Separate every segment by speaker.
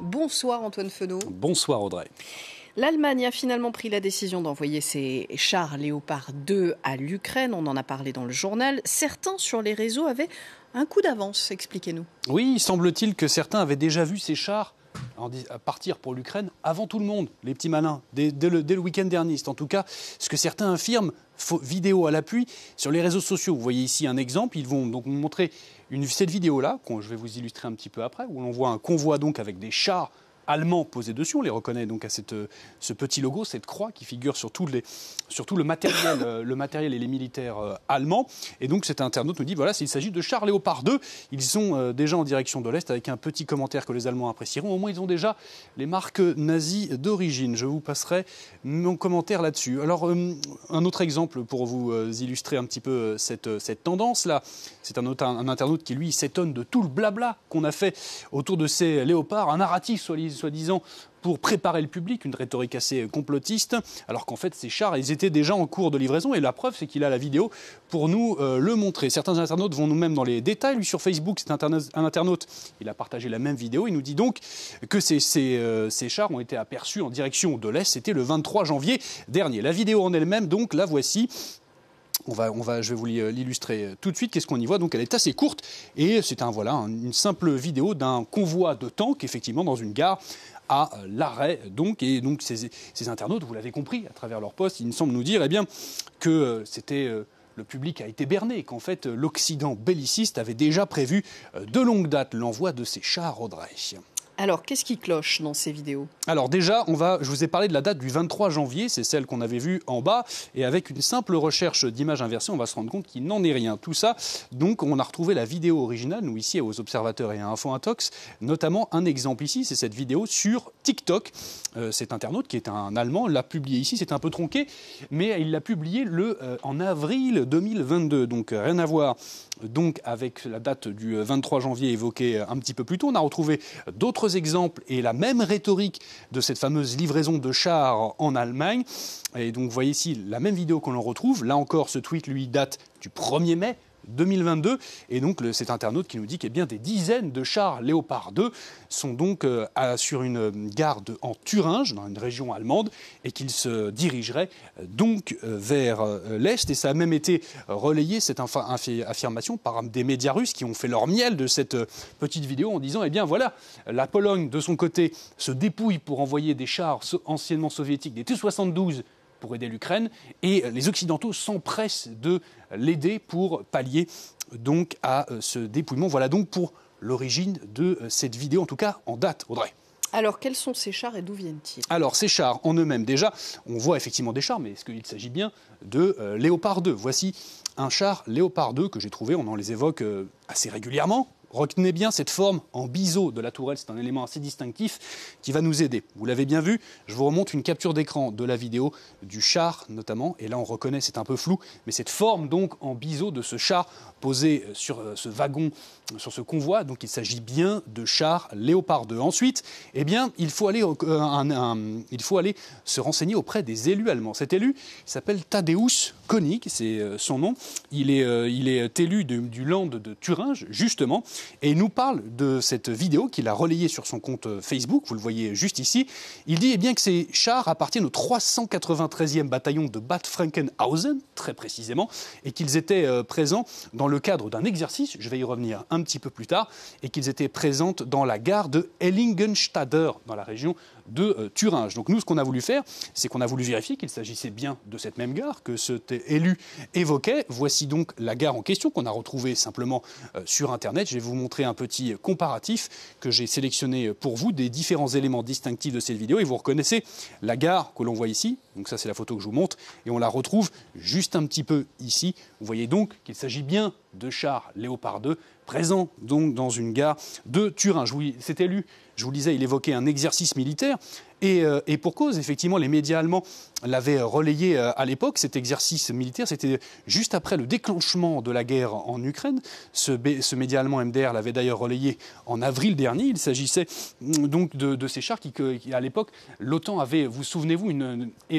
Speaker 1: Bonsoir Antoine Fenot.
Speaker 2: Bonsoir Audrey.
Speaker 1: L'Allemagne a finalement pris la décision d'envoyer ses chars Léopard 2 à l'Ukraine. On en a parlé dans le journal. Certains sur les réseaux avaient un coup d'avance, expliquez-nous.
Speaker 2: Oui, semble-t-il que certains avaient déjà vu ces chars partir pour l'Ukraine avant tout le monde, les petits malins, dès, le, week-end dernier. en tout cas ce que certains affirment, vidéo à l'appui, sur les réseaux sociaux. Vous voyez ici un exemple, ils vont donc montrer cette vidéo-là, que je vais vous illustrer un petit peu après, où l'on voit un convoi donc avec des chars allemand posé dessus. On les reconnaît donc à cette, ce petit logo, cette croix qui figure sur tout, les, le, matériel, euh, le matériel et les militaires euh, allemands. Et donc cet internaute nous dit voilà, s'il s'agit de chars Léopard 2, ils sont euh, déjà en direction de l'Est avec un petit commentaire que les Allemands apprécieront. Au moins, ils ont déjà les marques nazies d'origine. Je vous passerai mon commentaire là-dessus. Alors, un autre exemple pour vous illustrer un petit peu cette, cette tendance-là. C'est un, un internaute qui, lui, s'étonne de tout le blabla qu'on a fait autour de ces léopards, un narratif soit soi-disant pour préparer le public, une rhétorique assez complotiste, alors qu'en fait ces chars, ils étaient déjà en cours de livraison, et la preuve c'est qu'il a la vidéo pour nous euh, le montrer. Certains internautes vont nous-mêmes dans les détails, lui sur Facebook, c'est un internaute, il a partagé la même vidéo, il nous dit donc que ces, euh, ces chars ont été aperçus en direction de l'Est, c'était le 23 janvier dernier. La vidéo en elle-même, donc la voici. On va, je vais vous l'illustrer tout de suite. Qu'est-ce qu'on y voit Donc, elle est assez courte et c'est un voilà une simple vidéo d'un convoi de tanks effectivement dans une gare à l'arrêt. Donc, et donc ces, internautes, vous l'avez compris à travers leur poste, ils me semblent nous dire eh bien, que euh, c'était euh, le public a été berné, qu'en fait l'Occident belliciste avait déjà prévu euh, de longue date l'envoi de ces chars Audrey.
Speaker 1: Alors, qu'est-ce qui cloche dans ces vidéos?
Speaker 2: Alors déjà, on va, je vous ai parlé de la date du 23 janvier, c'est celle qu'on avait vue en bas, et avec une simple recherche d'image inversée, on va se rendre compte qu'il n'en est rien. Tout ça, donc on a retrouvé la vidéo originale, nous ici aux observateurs et à Info Intox, notamment un exemple ici, c'est cette vidéo sur TikTok. Euh, cet internaute qui est un Allemand l'a publié ici, c'est un peu tronqué, mais il l'a publié le, euh, en avril 2022, donc euh, rien à voir donc avec la date du 23 janvier évoquée un petit peu plus tôt. On a retrouvé d'autres exemples et la même rhétorique de cette fameuse livraison de chars en Allemagne. Et donc vous voyez ici la même vidéo qu'on en retrouve. Là encore, ce tweet lui date du 1er mai 2022. Et donc, cet internaute qui nous dit que bien des dizaines de chars Léopard 2 sont donc euh, sur une gare en Thuringe, dans une région allemande, et qu'ils se dirigeraient euh, donc euh, vers l'Est. Et ça a même été relayé, cette affirmation, par des médias russes qui ont fait leur miel de cette petite vidéo en disant, eh bien voilà, la Pologne, de son côté, se dépouille pour envoyer des chars anciennement soviétiques, des T-72 pour aider l'Ukraine et les Occidentaux s'empressent de l'aider pour pallier donc à euh, ce dépouillement. Voilà donc pour l'origine de euh, cette vidéo, en tout cas en date, Audrey.
Speaker 1: Alors, quels sont ces chars et d'où viennent-ils?
Speaker 2: Alors, ces chars en eux-mêmes, déjà, on voit effectivement des chars, mais est-ce qu'il s'agit bien de euh, Léopard 2 Voici un char Léopard 2 que j'ai trouvé, on en les évoque assez régulièrement, Retenez bien cette forme en biseau de la tourelle, c'est un élément assez distinctif qui va nous aider. Vous l'avez bien vu, je vous remonte une capture d'écran de la vidéo du char notamment, et là on reconnaît, c'est un peu flou, mais cette forme donc en biseau de ce char posé sur euh, ce wagon, sur ce convoi, donc il s'agit bien de char Léopard 2. Ensuite, eh bien, il faut, aller, euh, se renseigner auprès des élus allemands. Cet élu s'appelle Tadeusz Koenig, c'est euh, son nom. Il est, il est élu du Land de Thuringe, justement, et il nous parle de cette vidéo qu'il a relayée sur son compte Facebook, vous le voyez juste ici. Il dit eh bien que ces chars appartiennent au 393e bataillon de Bad Frankenhausen, très précisément, et qu'ils étaient euh, présents dans le cadre d'un exercice, je vais y revenir un petit peu plus tard, et qu'ils étaient présents dans la gare de Ellingenstader, dans la région de euh, Thuringe. Donc nous, ce qu'on a voulu faire, c'est qu'on a voulu vérifier qu'il s'agissait bien de cette même gare que cet élu évoquait. Voici donc la gare en question qu'on a retrouvée simplement euh, sur Internet. Je montrer un petit comparatif que j'ai sélectionné pour vous des différents éléments distinctifs de cette vidéo. Et vous reconnaissez la gare que l'on voit ici. Donc ça, c'est la photo que je vous montre. Et on la retrouve juste un petit peu ici. Vous voyez donc qu'il s'agit bien de chars Léopard 2 présents donc dans une gare de Turin. Cet élu je vous le disais, il évoquait un exercice militaire. Et, et, pour cause, effectivement, les médias allemands l'avaient relayé à l'époque. Cet exercice militaire, c'était juste après le déclenchement de la guerre en Ukraine. Ce, média allemand MDR l'avait d'ailleurs relayé en avril dernier. Il s'agissait mm, donc de, ces chars qui, à l'époque, l'OTAN avait, vous souvenez-vous,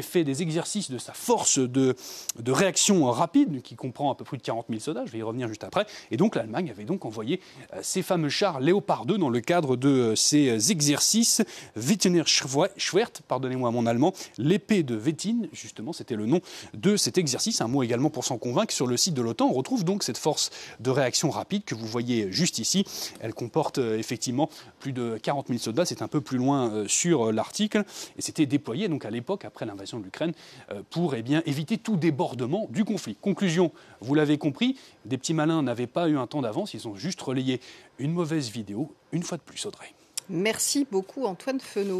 Speaker 2: fait des exercices de sa force de, de réaction rapide, qui comprend à peu près de 40 000 soldats. Je vais y revenir juste après. Et donc l'Allemagne avait donc envoyé ces fameux chars Léopard 2 dans le cadre de ces exercices. Wittener Schwert, pardonnez-moi mon allemand, l'épée de Wettin, justement, c'était le nom de cet exercice. Un mot également pour s'en convaincre. Sur le site de l'OTAN, on retrouve donc cette force de réaction rapide que vous voyez juste ici. Elle comporte effectivement plus de 40 000 soldats. C'est un peu plus loin sur l'article. Et c'était déployé donc à l'époque, après l'invasion de l'Ukraine, pour eh bien, éviter tout débordement du conflit. Conclusion, vous l'avez compris, des petits malins n'avaient pas eu un temps d'avance. Ils ont juste relayé une mauvaise vidéo, une fois de plus, Audrey.
Speaker 1: Merci beaucoup Antoine Fenot.